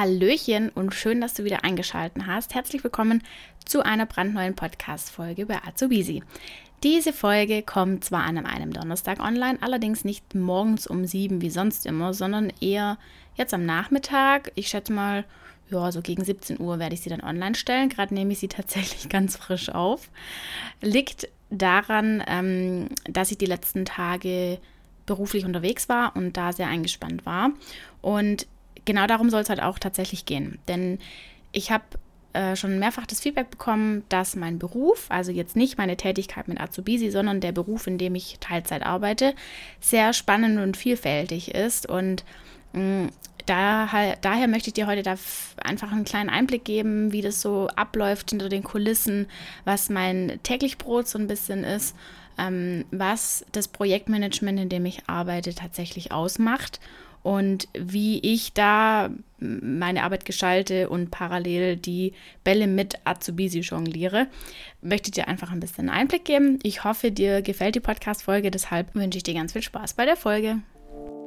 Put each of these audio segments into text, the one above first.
Hallöchen und schön, dass du wieder eingeschaltet hast. Herzlich willkommen zu einer brandneuen Podcast-Folge bei Azubisi. Diese Folge kommt zwar an einem Donnerstag online, allerdings nicht morgens um sieben wie sonst immer, sondern eher jetzt am Nachmittag. Ich schätze mal, ja, so gegen 17 Uhr werde ich sie dann online stellen. Gerade nehme ich sie tatsächlich ganz frisch auf. Liegt daran, ähm, dass ich die letzten Tage beruflich unterwegs war und da sehr eingespannt war. Und genau darum soll es halt auch tatsächlich gehen. Denn ich habe äh, schon mehrfach das Feedback bekommen, dass mein Beruf, also jetzt nicht meine Tätigkeit mit Azubisi, sondern der Beruf, in dem ich Teilzeit arbeite, sehr spannend und vielfältig ist. Und mh, mm, daher, daher möchte ich dir heute da einfach einen kleinen Einblick geben, wie das so abläuft hinter den Kulissen, was mein täglich Brot so ein bisschen ist, ähm, was das Projektmanagement, in dem ich arbeite, tatsächlich ausmacht und wie ich da meine Arbeit gestalte und parallel die Bälle mit Azubisi jongliere, möchte ich dir einfach ein bisschen Einblick geben. Ich hoffe, dir gefällt die Podcast-Folge, deshalb wünsche ich dir ganz viel Spaß bei der Folge.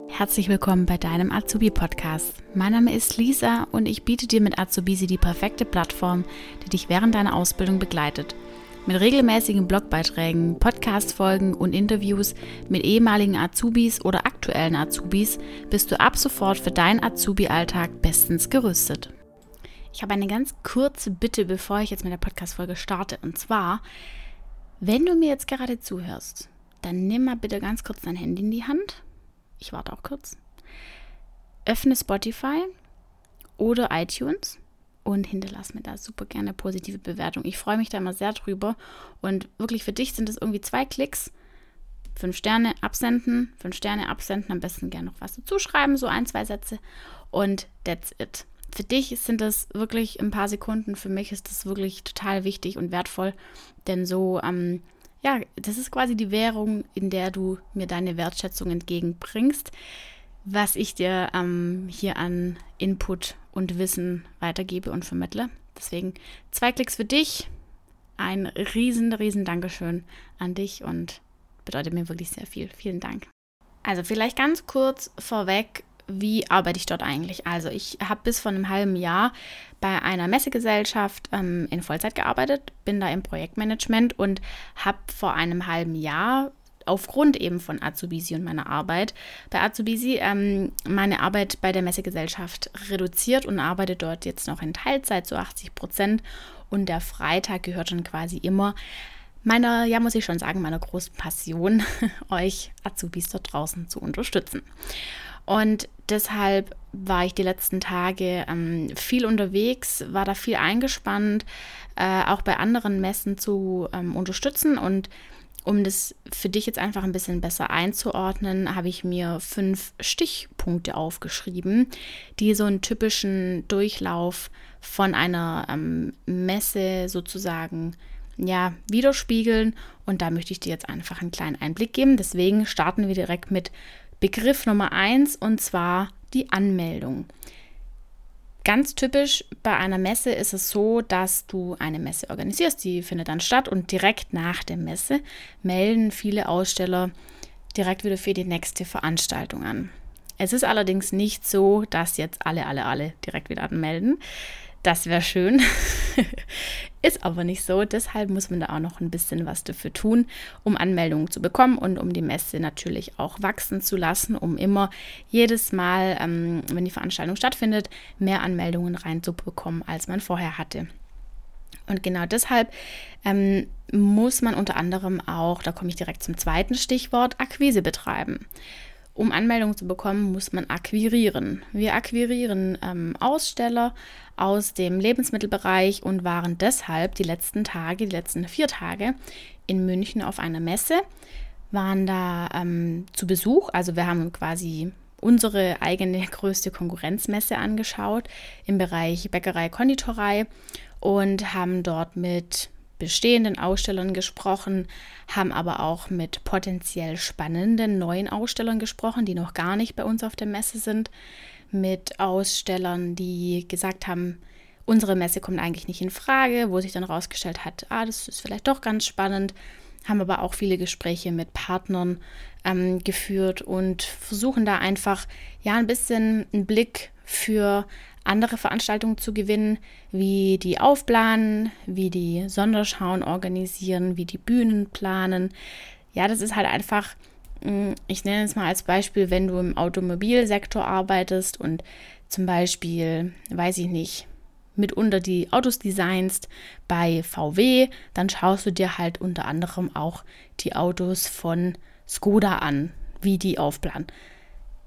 Herzlich willkommen bei deinem Azubi-Podcast. Mein Name ist Lisa und ich biete dir mit Azubisi die perfekte Plattform, die dich während deiner Ausbildung begleitet – mit regelmäßigen Blogbeiträgen, Podcast-Folgen und Interviews mit ehemaligen Azubis oder aktuellen Azubis bist du ab sofort für deinen Azubi-Alltag bestens gerüstet. Ich habe eine ganz kurze Bitte, bevor ich jetzt mit der Podcast-Folge starte. Und zwar, wenn du mir jetzt gerade zuhörst, dann nimm mal bitte ganz kurz dein Handy in die Hand. Ich warte auch kurz. Öffne Spotify oder iTunes und hinterlass mir da super gerne positive Bewertung. Ich freue mich da immer sehr drüber. Und wirklich für dich sind es irgendwie zwei Klicks. Fünf Sterne absenden, fünf Sterne absenden, am besten gerne noch was dazu schreiben, so ein, zwei Sätze. Und that's it. Für dich sind das wirklich ein paar Sekunden. Für mich ist das wirklich total wichtig und wertvoll. Denn so, ähm, ja, das ist quasi die Währung, in der du mir deine Wertschätzung entgegenbringst was ich dir ähm, hier an Input und Wissen weitergebe und vermittle. Deswegen zwei Klicks für dich. Ein riesen, riesen Dankeschön an dich und bedeutet mir wirklich sehr viel. Vielen Dank. Also vielleicht ganz kurz vorweg, wie arbeite ich dort eigentlich? Also ich habe bis vor einem halben Jahr bei einer Messegesellschaft ähm, in Vollzeit gearbeitet, bin da im Projektmanagement und habe vor einem halben Jahr aufgrund eben von Azubisi und meiner Arbeit bei Azubisi ähm, meine Arbeit bei der Messegesellschaft reduziert und arbeite dort jetzt noch in Teilzeit zu 80 Prozent. Und der Freitag gehört schon quasi immer meiner, ja, muss ich schon sagen, meiner großen Passion, euch Azubis dort draußen zu unterstützen. Und deshalb war ich die letzten Tage ähm, viel unterwegs, war da viel eingespannt, äh, auch bei anderen Messen zu ähm, unterstützen und um das für dich jetzt einfach ein bisschen besser einzuordnen, habe ich mir fünf Stichpunkte aufgeschrieben, die so einen typischen Durchlauf von einer ähm, Messe sozusagen ja, widerspiegeln. Und da möchte ich dir jetzt einfach einen kleinen Einblick geben. Deswegen starten wir direkt mit Begriff Nummer eins und zwar die Anmeldung. Ganz typisch bei einer Messe ist es so, dass du eine Messe organisierst, die findet dann statt und direkt nach der Messe melden viele Aussteller direkt wieder für die nächste Veranstaltung an. Es ist allerdings nicht so, dass jetzt alle, alle, alle direkt wieder anmelden. Das wäre schön. Ist aber nicht so. Deshalb muss man da auch noch ein bisschen was dafür tun, um Anmeldungen zu bekommen und um die Messe natürlich auch wachsen zu lassen, um immer jedes Mal, ähm, wenn die Veranstaltung stattfindet, mehr Anmeldungen reinzubekommen, als man vorher hatte. Und genau deshalb ähm, muss man unter anderem auch, da komme ich direkt zum zweiten Stichwort, Akquise betreiben. Um Anmeldungen zu bekommen, muss man akquirieren. Wir akquirieren ähm, Aussteller aus dem Lebensmittelbereich und waren deshalb die letzten Tage, die letzten vier Tage in München auf einer Messe, waren da ähm, zu Besuch. Also wir haben quasi unsere eigene größte Konkurrenzmesse angeschaut im Bereich Bäckerei, Konditorei und haben dort mit bestehenden Ausstellern gesprochen, haben aber auch mit potenziell spannenden neuen Ausstellern gesprochen, die noch gar nicht bei uns auf der Messe sind, mit Ausstellern, die gesagt haben, unsere Messe kommt eigentlich nicht in Frage, wo sich dann herausgestellt hat, ah, das ist vielleicht doch ganz spannend, haben aber auch viele Gespräche mit Partnern ähm, geführt und versuchen da einfach ja ein bisschen einen Blick für andere Veranstaltungen zu gewinnen, wie die aufplanen, wie die Sonderschauen organisieren, wie die Bühnen planen. Ja, das ist halt einfach, hm, ich nenne es mal als Beispiel, wenn du im Automobilsektor arbeitest und zum Beispiel, weiß ich nicht, mitunter die Autos designst bei VW, dann schaust du dir halt unter anderem auch die Autos von Skoda an, wie die aufplanen.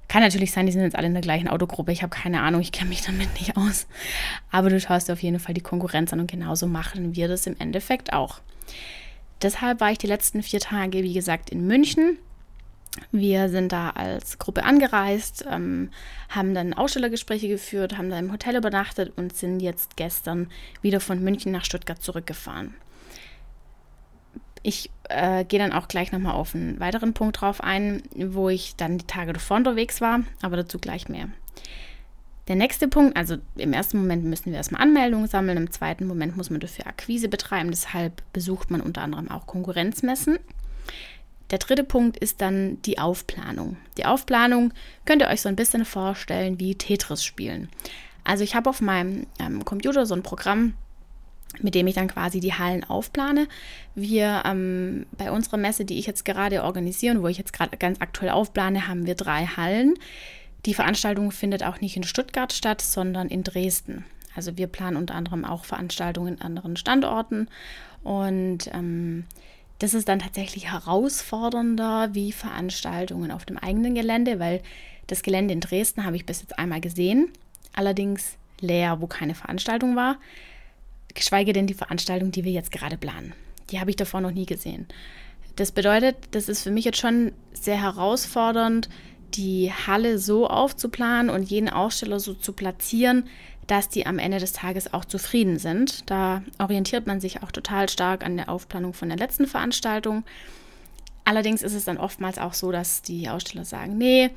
Kann natürlich sein, die sind jetzt alle in der gleichen Autogruppe. Ich habe keine Ahnung, ich kenne mich damit nicht aus. Aber du schaust dir auf jeden Fall die Konkurrenz an und genauso machen wir das im Endeffekt auch. Deshalb war ich die letzten vier Tage, wie gesagt, in München. Wir sind da als Gruppe angereist, ähm, haben dann Ausstellergespräche geführt, haben da im Hotel übernachtet und sind jetzt gestern wieder von München nach Stuttgart zurückgefahren. Ich äh, gehe dann auch gleich nochmal auf einen weiteren Punkt drauf ein, wo ich dann die Tage davor unterwegs war, aber dazu gleich mehr. Der nächste Punkt, also im ersten Moment müssen wir erstmal Anmeldungen sammeln, im zweiten Moment muss man dafür Akquise betreiben, deshalb besucht man unter anderem auch Konkurrenzmessen. Der dritte Punkt ist dann die Aufplanung. Die Aufplanung könnt ihr euch so ein bisschen vorstellen wie Tetris spielen. Also ich habe auf meinem ähm, Computer so ein Programm, mit dem ich dann quasi die Hallen aufplane. Wir ähm, bei unserer Messe, die ich jetzt gerade organisiere, wo ich jetzt gerade ganz aktuell aufplane, haben wir drei Hallen. Die Veranstaltung findet auch nicht in Stuttgart statt, sondern in Dresden. Also wir planen unter anderem auch Veranstaltungen in anderen Standorten und ähm, das ist dann tatsächlich herausfordernder wie Veranstaltungen auf dem eigenen Gelände, weil das Gelände in Dresden habe ich bis jetzt einmal gesehen, allerdings leer, wo keine Veranstaltung war geschweige denn die Veranstaltung, die wir jetzt gerade planen. Die habe ich davor noch nie gesehen. Das bedeutet, das ist für mich jetzt schon sehr herausfordernd, die Halle so aufzuplanen und jeden Aussteller so zu platzieren, dass die am Ende des Tages auch zufrieden sind. Da orientiert man sich auch total stark an der Aufplanung von der letzten Veranstaltung. Allerdings ist es dann oftmals auch so, dass die Aussteller sagen, nee,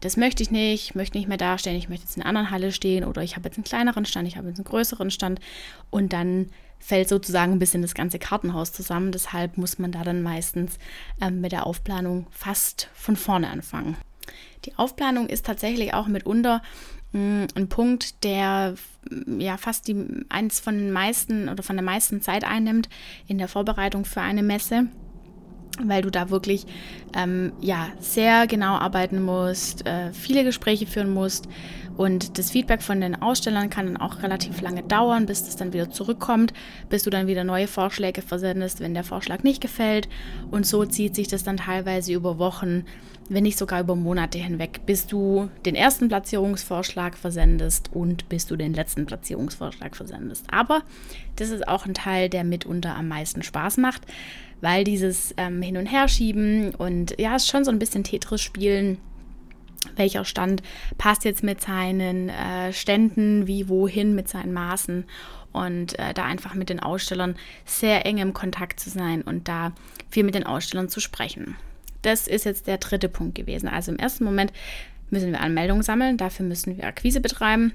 das möchte ich nicht, ich möchte nicht mehr dastehen, ich möchte jetzt in einer anderen Halle stehen oder ich habe jetzt einen kleineren Stand, ich habe jetzt einen größeren Stand und dann fällt sozusagen ein bisschen das ganze Kartenhaus zusammen. Deshalb muss man da dann meistens ähm, mit der Aufplanung fast von vorne anfangen. Die Aufplanung ist tatsächlich auch mitunter mh, mm, ein Punkt, der mm, ja fast die eins von den meisten oder von der meisten Zeit einnimmt in der Vorbereitung für eine Messe weil du da wirklich ähm, ja, sehr genau arbeiten musst, äh, viele Gespräche führen musst. Und das Feedback von den Ausstellern kann dann auch relativ lange dauern, bis das dann wieder zurückkommt, bis du dann wieder neue Vorschläge versendest, wenn der Vorschlag nicht gefällt. Und so zieht sich das dann teilweise über Wochen, wenn nicht sogar über Monate hinweg, bis du den ersten Platzierungsvorschlag versendest und bis du den letzten Platzierungsvorschlag versendest. Aber das ist auch ein Teil, der mitunter am meisten Spaß macht weil dieses ähm, Hin- und Herschieben und ja, ist schon so ein bisschen Tetris spielen. Welcher Stand passt jetzt mit seinen äh, Ständen, wie wohin, mit seinen Maßen und äh, da einfach mit den Ausstellern sehr eng im Kontakt zu sein und da viel mit den Ausstellern zu sprechen. Das ist jetzt der dritte Punkt gewesen. Also im ersten Moment müssen wir Anmeldungen sammeln, dafür müssen wir Akquise betreiben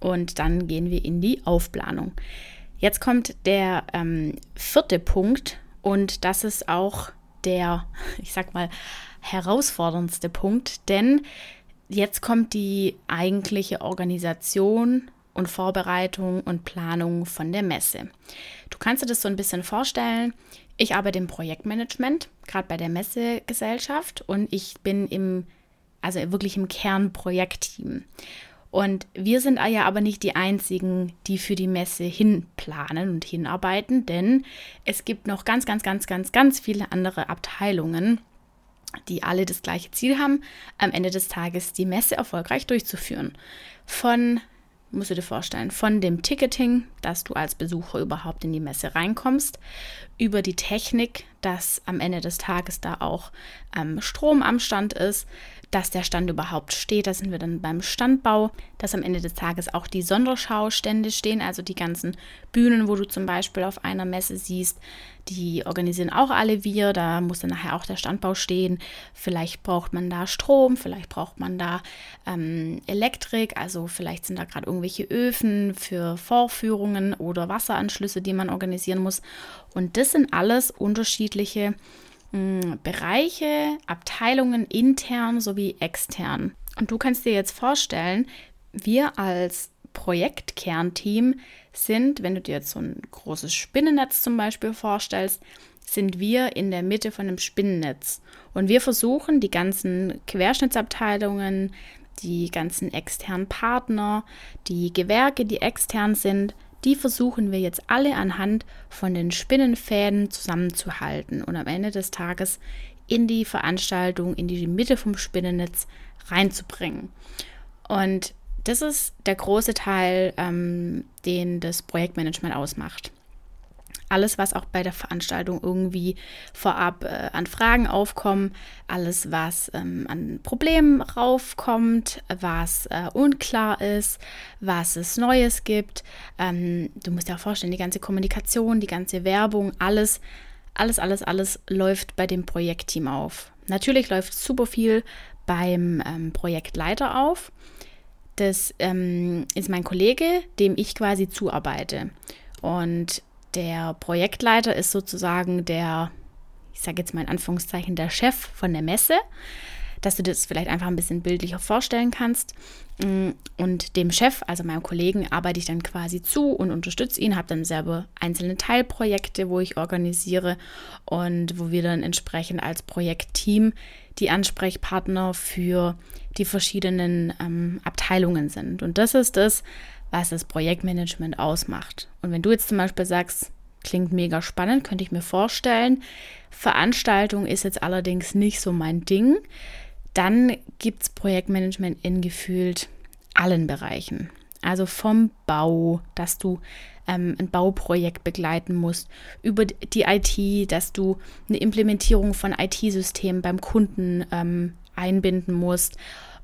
und dann gehen wir in die Aufplanung. Jetzt kommt der ähm, vierte Punkt und das ist auch der, ich sag mal, herausforderndste Punkt, denn jetzt kommt die eigentliche Organisation und Vorbereitung und Planung von der Messe. Du kannst dir das so ein bisschen vorstellen. Ich arbeite im Projektmanagement, gerade bei der Messegesellschaft, und ich bin im, also wirklich im Kernprojektteam. Und wir sind ja aber nicht die Einzigen, die für die Messe hinplanen und hinarbeiten, denn es gibt noch ganz, ganz, ganz, ganz, ganz viele andere Abteilungen, die alle das gleiche Ziel haben, am Ende des Tages die Messe erfolgreich durchzuführen. Von musst du dir vorstellen, von dem Ticketing, dass du als Besucher überhaupt in die Messe reinkommst, über die Technik, dass am Ende des Tages da auch ähm, Strom am Stand ist, dass der Stand überhaupt steht. Da sind wir dann beim Standbau, dass am Ende des Tages auch die Sonderschaustände stehen, also die ganzen Bühnen, wo du zum Beispiel auf einer Messe siehst, die organisieren auch alle wir. Da muss dann nachher auch der Standbau stehen. Vielleicht braucht man da Strom, vielleicht braucht man da ähm, Elektrik, also vielleicht sind da gerade irgendwelche Öfen für Vorführungen oder Wasseranschlüsse, die man organisieren muss. Und das sind alles unterschiedliche mh, Bereiche, Abteilungen intern sowie extern. Und du kannst dir jetzt vorstellen, wir als Projektkernteam sind, wenn du dir jetzt so ein großes Spinnennetz zum Beispiel vorstellst, sind wir in der Mitte von einem Spinnennetz. Und wir versuchen, die ganzen Querschnittsabteilungen, die ganzen externen Partner, die Gewerke, die extern sind, die versuchen wir jetzt alle anhand von den Spinnenfäden zusammenzuhalten und am Ende des Tages in die Veranstaltung, in die Mitte vom Spinnennetz reinzubringen. Und das ist der große Teil, ähm, den das Projektmanagement ausmacht. Alles, was auch bei der Veranstaltung irgendwie vorab äh, an Fragen aufkommt, alles, was ähm, an Problemen raufkommt, was äh, unklar ist, was es Neues gibt. Ähm, du musst dir auch vorstellen, die ganze Kommunikation, die ganze Werbung, alles, alles, alles, alles läuft bei dem Projektteam auf. Natürlich läuft super viel beim ähm, Projektleiter auf. Das ähm, ist mein Kollege, dem ich quasi zuarbeite. Und der Projektleiter ist sozusagen der, ich sage jetzt mal in Anführungszeichen, der Chef von der Messe, dass du das vielleicht einfach ein bisschen bildlicher vorstellen kannst. Mm, und dem Chef, also meinem Kollegen, arbeite ich dann quasi zu und unterstütze ihn, habe dann selber einzelne Teilprojekte, wo ich organisiere und wo wir dann entsprechend als Projektteam die Ansprechpartner für die verschiedenen ähm, Abteilungen sind. Und das ist das, was das Projektmanagement ausmacht. Und wenn du jetzt zum Beispiel sagst, klingt mega spannend, könnte ich mir vorstellen, Veranstaltung ist jetzt allerdings nicht so mein Ding, dann gibt es Projektmanagement in gefühlt allen Bereichen. Also vom Bau, dass du ähm, ein Bauprojekt begleiten musst, über die IT, dass du eine Implementierung von IT-Systemen beim Kunden ähm, einbinden musst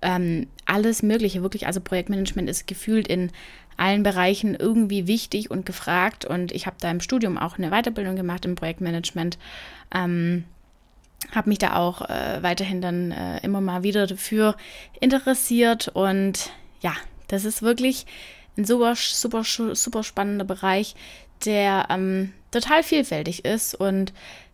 ähm, alles Mögliche, wirklich. Also Projektmanagement ist gefühlt in allen Bereichen irgendwie wichtig und gefragt. Und ich habe da im Studium auch eine Weiterbildung gemacht im Projektmanagement. Ähm, habe mich da auch äh, weiterhin dann äh, immer mal wieder dafür interessiert. Und ja, das ist wirklich ein super, super, super spannender Bereich, der ähm, total vielfältig ist und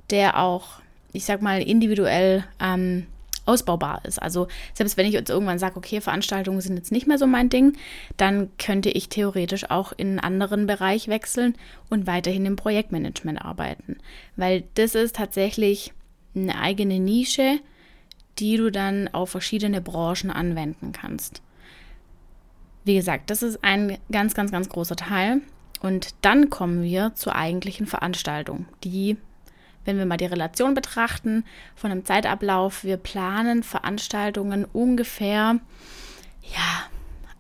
der auch, ich sag mal, individuell ähm, ausbaubar ist. Also selbst wenn ich jetzt irgendwann sage, okay, Veranstaltungen sind jetzt nicht mehr so mein Ding, dann könnte ich theoretisch auch in einen anderen Bereich wechseln und weiterhin im Projektmanagement arbeiten. Weil das ist tatsächlich eine eigene Nische, die du dann auf verschiedene Branchen anwenden kannst. Wie gesagt, das ist ein ganz, ganz, ganz großer Teil. Und dann kommen wir zur eigentlichen Veranstaltung, die wenn wir mal die Relation betrachten von einem Zeitablauf, wir planen Veranstaltungen ungefähr, ja,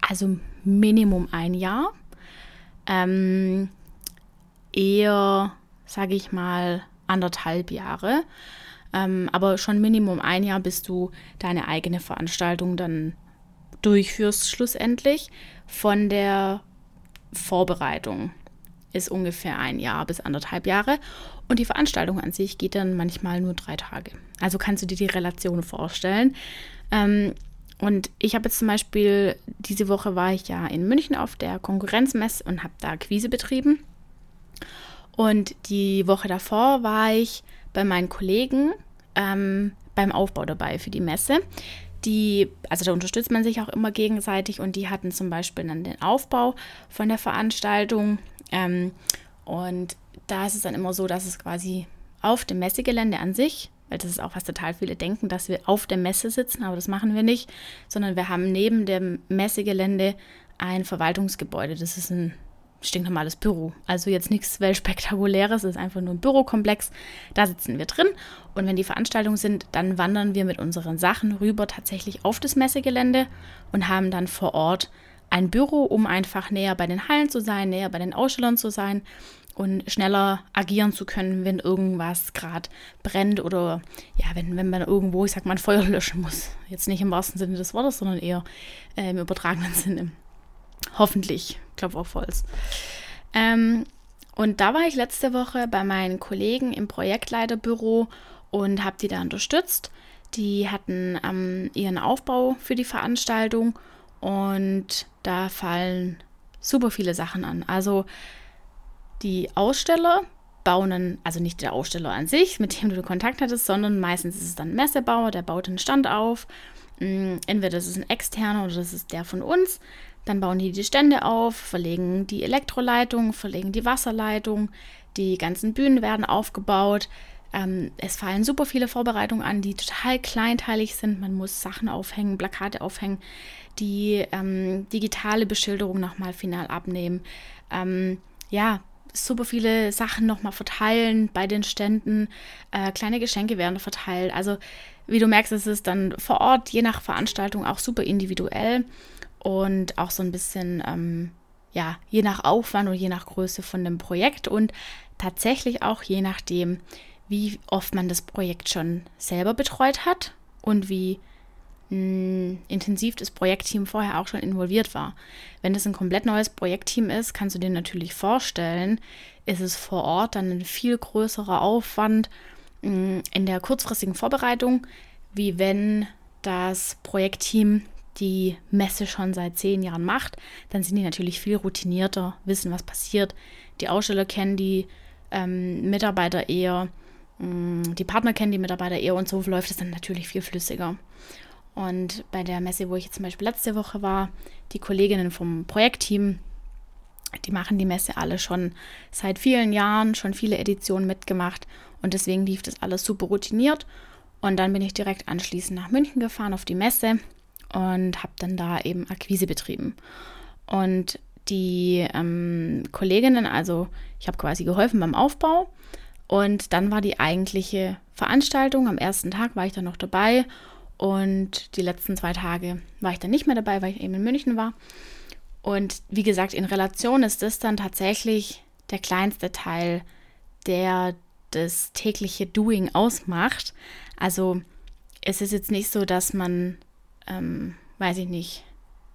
also Minimum ein Jahr. Ähm, eher, sage ich mal, anderthalb Jahre. Ähm, aber schon Minimum ein Jahr, bis du deine eigene Veranstaltung dann durchführst, schlussendlich. Von der Vorbereitung ist ungefähr ein Jahr bis anderthalb Jahre. Und die Veranstaltung an sich geht dann manchmal nur drei Tage. Also kannst du dir die Relation vorstellen. Ähm, und ich habe jetzt zum Beispiel, diese Woche war ich ja in München auf der Konkurrenzmesse und habe da Quise betrieben. Und die Woche davor war ich bei meinen Kollegen ähm, beim Aufbau dabei für die Messe. Die, also da unterstützt man sich auch immer gegenseitig und die hatten zum Beispiel dann den Aufbau von der Veranstaltung. Ähm, und da ist es dann immer so, dass es quasi auf dem Messegelände an sich, weil das ist auch, was total viele denken, dass wir auf der Messe sitzen, aber das machen wir nicht, sondern wir haben neben dem Messegelände ein Verwaltungsgebäude. Das ist ein stinknormales Büro. Also jetzt nichts Weltspektakuläres, es ist einfach nur ein Bürokomplex. Da sitzen wir drin und wenn die Veranstaltungen sind, dann wandern wir mit unseren Sachen rüber tatsächlich auf das Messegelände und haben dann vor Ort ein Büro, um einfach näher bei den Hallen zu sein, näher bei den Ausstellern zu sein und schneller agieren zu können, wenn irgendwas gerade brennt oder ja, wenn, wenn man irgendwo, ich sag mal, ein Feuer löschen muss. Jetzt nicht im wahrsten Sinne des Wortes, sondern eher äh, im übertragenen Sinne. Hoffentlich, Klopf auf Holz. Ähm, und da war ich letzte Woche bei meinen Kollegen im Projektleiterbüro und habe die da unterstützt. Die hatten ähm, ihren Aufbau für die Veranstaltung und da fallen super viele Sachen an. Also die Aussteller bauen einen, also nicht der Aussteller an sich, mit dem du Kontakt hattest, sondern meistens ist es dann ein Messebauer, der baut einen Stand auf. Mm, entweder das ist ein externer oder das ist der von uns. Dann bauen die die Stände auf, verlegen die Elektroleitung, verlegen die Wasserleitung, die ganzen Bühnen werden aufgebaut. Ähm, es fallen super viele Vorbereitungen an, die total kleinteilig sind. Man muss Sachen aufhängen, Plakate aufhängen, die ähm, digitale Beschilderung nochmal final abnehmen. Ähm, ja, super viele Sachen nochmal verteilen bei den Ständen. Äh, kleine Geschenke werden verteilt. Also wie du merkst, ist es dann vor Ort, je nach Veranstaltung, auch super individuell und auch so ein bisschen, ähm, ja, je nach Aufwand und je nach Größe von dem Projekt und tatsächlich auch je nachdem, wie oft man das Projekt schon selber betreut hat und wie mh, intensiv das Projektteam vorher auch schon involviert war. Wenn das ein komplett neues Projektteam ist, kannst du dir natürlich vorstellen, ist es vor Ort dann ein viel größerer Aufwand mh, in der kurzfristigen Vorbereitung, wie wenn das Projektteam die Messe schon seit zehn Jahren macht, dann sind die natürlich viel routinierter, wissen, was passiert. Die Aussteller kennen die ähm, Mitarbeiter eher, die Partner kennen die Mitarbeiter eher und so läuft es dann natürlich viel flüssiger. Und bei der Messe, wo ich jetzt zum Beispiel letzte Woche war, die Kolleginnen vom Projektteam, die machen die Messe alle schon seit vielen Jahren, schon viele Editionen mitgemacht und deswegen lief das alles super routiniert. Und dann bin ich direkt anschließend nach München gefahren auf die Messe und habe dann da eben Akquise betrieben. Und die ähm, Kolleginnen, also ich habe quasi geholfen beim Aufbau und dann war die eigentliche Veranstaltung. Am ersten Tag war ich dann noch dabei und die letzten zwei Tage war ich dann nicht mehr dabei, weil ich eben in München war. Und wie gesagt, in Relation ist das dann tatsächlich der kleinste Teil, der das tägliche Doing ausmacht. Also es ist jetzt nicht so, dass man, ähm, weiß ich nicht,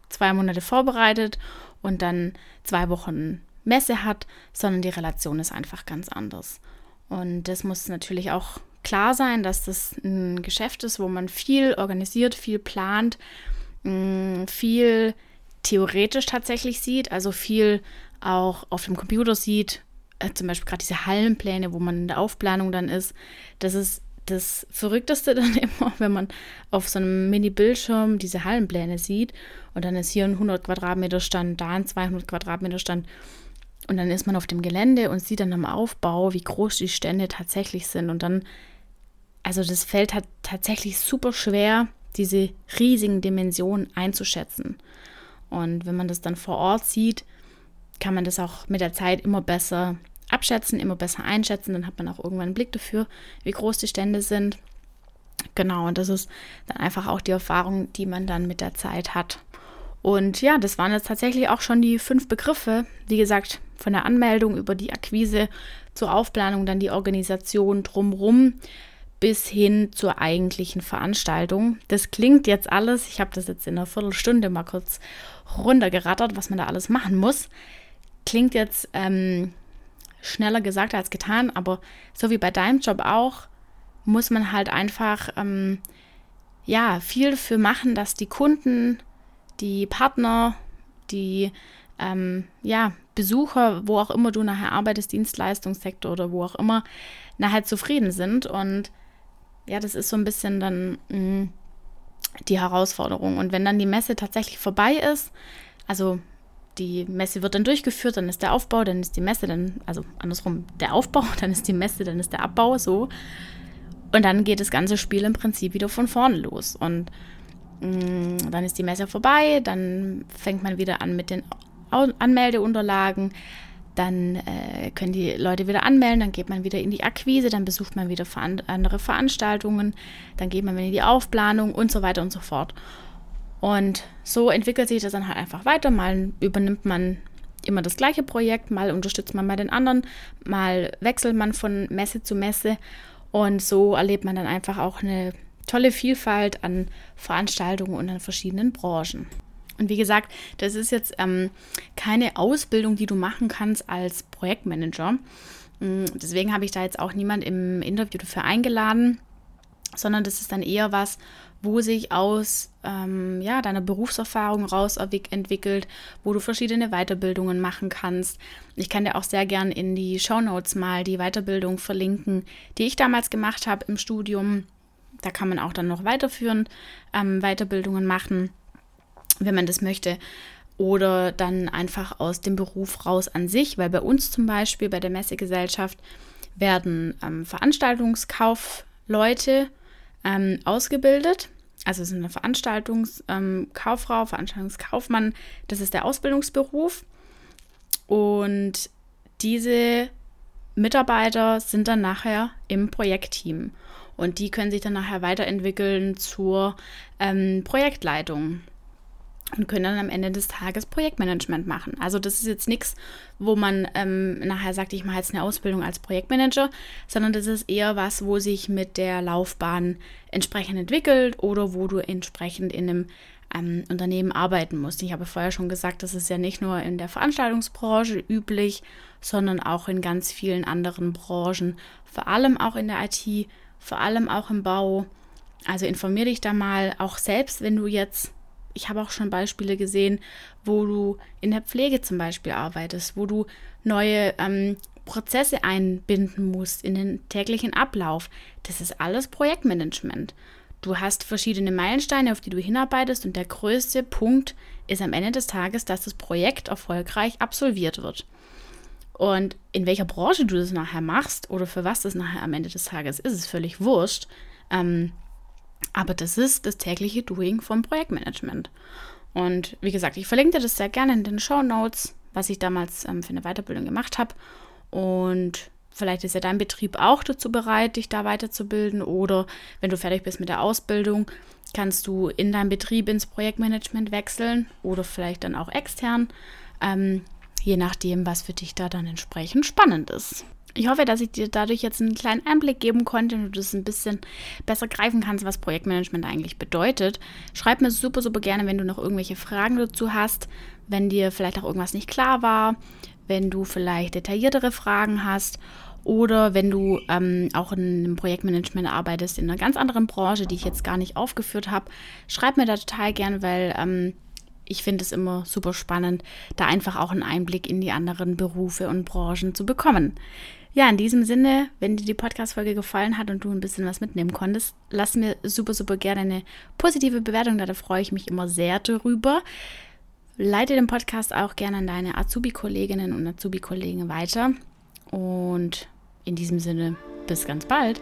zwei Monate vorbereitet und dann zwei Wochen Messe hat, sondern die Relation ist einfach ganz anders. Und das muss natürlich auch klar sein, dass das ein Geschäft ist, wo man viel organisiert, viel plant, mm, viel theoretisch tatsächlich sieht, also viel auch auf dem Computer sieht, äh, zum Beispiel gerade diese Hallenpläne, wo man in der Aufplanung dann ist. Das ist das Verrückteste dann immer, wenn man auf so einem Mini-Bildschirm diese Hallenpläne sieht und dann ist hier ein 100 Quadratmeter Stand, da ein 200 Quadratmeter Stand und dann ist man auf dem Gelände und sieht dann am Aufbau, wie groß die Stände tatsächlich sind und dann also das fällt halt tatsächlich super schwer, diese riesigen Dimensionen einzuschätzen. Und wenn man das dann vor Ort sieht, kann man das auch mit der Zeit immer besser abschätzen, immer besser einschätzen. Dann hat man auch irgendwann einen Blick dafür, wie groß die Stände sind. Genau, und das ist dann einfach auch die Erfahrung, die man dann mit der Zeit hat. Und ja, das waren jetzt tatsächlich auch schon die fünf Begriffe. Wie gesagt, von der Anmeldung über die Akquise zur Aufplanung, dann die Organisation drumrum bis hin zur eigentlichen Veranstaltung. Das klingt jetzt alles, ich habe das jetzt in einer Viertelstunde mal kurz runtergerattert, was man da alles machen muss. Klingt jetzt ähm, schneller gesagt als getan, aber so wie bei deinem Job auch, muss man halt einfach ähm, ja viel dafür machen, dass die Kunden, die Partner, die ähm, ja, Besucher, wo auch immer du nachher arbeitest, Dienstleistungssektor oder wo auch immer, nachher zufrieden sind. Und ja, das ist so ein bisschen dann mh, mm, die Herausforderung. Und wenn dann die Messe tatsächlich vorbei ist, also die Messe wird dann durchgeführt, dann ist der Aufbau, dann ist die Messe, dann, also andersrum, der Aufbau, dann ist die Messe, dann ist der Abbau, so. Und dann geht das ganze Spiel im Prinzip wieder von vorne los. Und mh, mm, dann ist die Messe vorbei, dann fängt man wieder an mit den Anmeldeunterlagen, dann äh, können die Leute wieder anmelden, dann geht man wieder in die Akquise, dann besucht man wieder veran andere Veranstaltungen, dann geht man wieder in die Aufplanung und so weiter und so fort. Und so entwickelt sich das dann halt einfach weiter. Mal übernimmt man immer das gleiche Projekt, mal unterstützt man bei den anderen, mal wechselt man von Messe zu Messe und so erlebt man dann einfach auch eine tolle Vielfalt an Veranstaltungen und an verschiedenen Branchen. Und wie gesagt, das ist jetzt ähm, keine Ausbildung, die du machen kannst als Projektmanager. Mm, deswegen habe ich da jetzt auch niemand im Interview dafür eingeladen, sondern das ist dann eher was, wo sich aus ähm, ja, deiner Berufserfahrung raus entwickelt, wo du verschiedene Weiterbildungen machen kannst. Ich kann dir auch sehr gern in die Show Notes mal die Weiterbildung verlinken, die ich damals gemacht habe im Studium. Da kann man auch dann noch weiterführend ähm, Weiterbildungen machen wenn man das möchte. oder dann einfach aus dem Beruf raus an sich, weil bei uns zum Beispiel bei der Messegesellschaft werden ähm, Veranstaltungskaufleute ähm, ausgebildet. Also es ist eine Veranstaltungskauffrau, ähm, Veranstaltungskaufmann, das ist der Ausbildungsberuf. Und diese Mitarbeiter sind dann nachher im Projektteam. Und die können sich dann nachher weiterentwickeln zur ähm, Projektleitung und können dann am Ende des Tages Projektmanagement machen. Also das ist jetzt nichts, wo man ähm, nachher sagt, ich mache jetzt eine Ausbildung als Projektmanager, sondern das ist eher was, wo sich mit der Laufbahn entsprechend entwickelt oder wo du entsprechend in einem ähm, Unternehmen arbeiten musst. Ich habe vorher schon gesagt, das ist ja nicht nur in der Veranstaltungsbranche üblich, sondern auch in ganz vielen anderen Branchen, vor allem auch in der IT, vor allem auch im Bau. Also informier dich da mal, auch selbst wenn du jetzt ich habe auch schon Beispiele gesehen, wo du in der Pflege zum Beispiel arbeitest, wo du neue ähm, Prozesse einbinden musst in den täglichen Ablauf. Das ist alles Projektmanagement. Du hast verschiedene Meilensteine, auf die du hinarbeitest und der größte Punkt ist am Ende des Tages, dass das Projekt erfolgreich absolviert wird. Und in welcher Branche du das nachher machst oder für was das nachher am Ende des Tages ist, ist völlig wurscht. Ähm, aber das ist das tägliche Doing vom Projektmanagement. Und wie gesagt, ich verlinke dir das sehr gerne in den Show Notes, was ich damals ähm, für eine Weiterbildung gemacht habe. Und vielleicht ist ja dein Betrieb auch dazu bereit, dich da weiterzubilden. Oder wenn du fertig bist mit der Ausbildung, kannst du in deinem Betrieb ins Projektmanagement wechseln oder vielleicht dann auch extern. Ähm, je nachdem, was für dich da dann entsprechend spannend ist. Ich hoffe, dass ich dir dadurch jetzt einen kleinen Einblick geben konnte und du das ein bisschen besser greifen kannst, was Projektmanagement eigentlich bedeutet. Schreib mir super, super gerne, wenn du noch irgendwelche Fragen dazu hast, wenn dir vielleicht auch irgendwas nicht klar war, wenn du vielleicht detailliertere Fragen hast oder wenn du ähm, auch in einem Projektmanagement arbeitest in einer ganz anderen Branche, die ich jetzt gar nicht aufgeführt habe. Schreib mir da total gerne, weil ähm, ich finde es immer super spannend, da einfach auch einen Einblick in die anderen Berufe und Branchen zu bekommen. Ja, in diesem Sinne, wenn dir die Podcast-Folge gefallen hat und du ein bisschen was mitnehmen konntest, lass mir super, super gerne eine positive Bewertung da. Da freue ich mich immer sehr drüber. Leite den Podcast auch gerne an deine Azubi-Kolleginnen und Azubi-Kollegen weiter. Und in diesem Sinne, bis ganz bald.